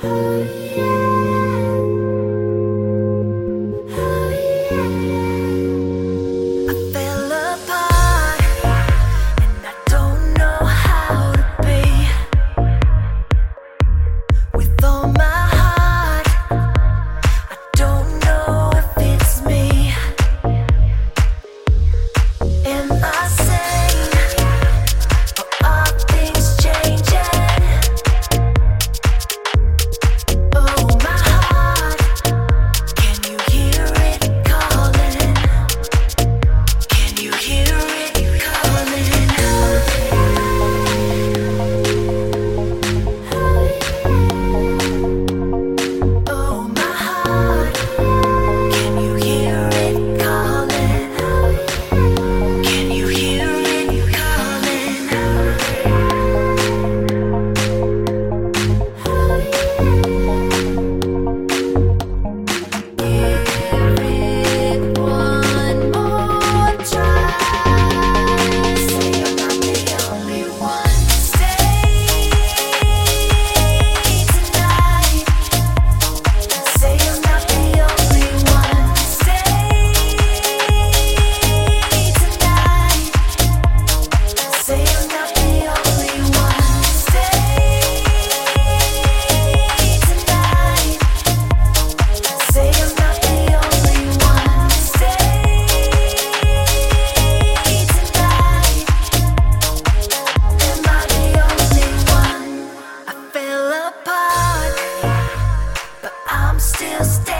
Oh, yeah. stay.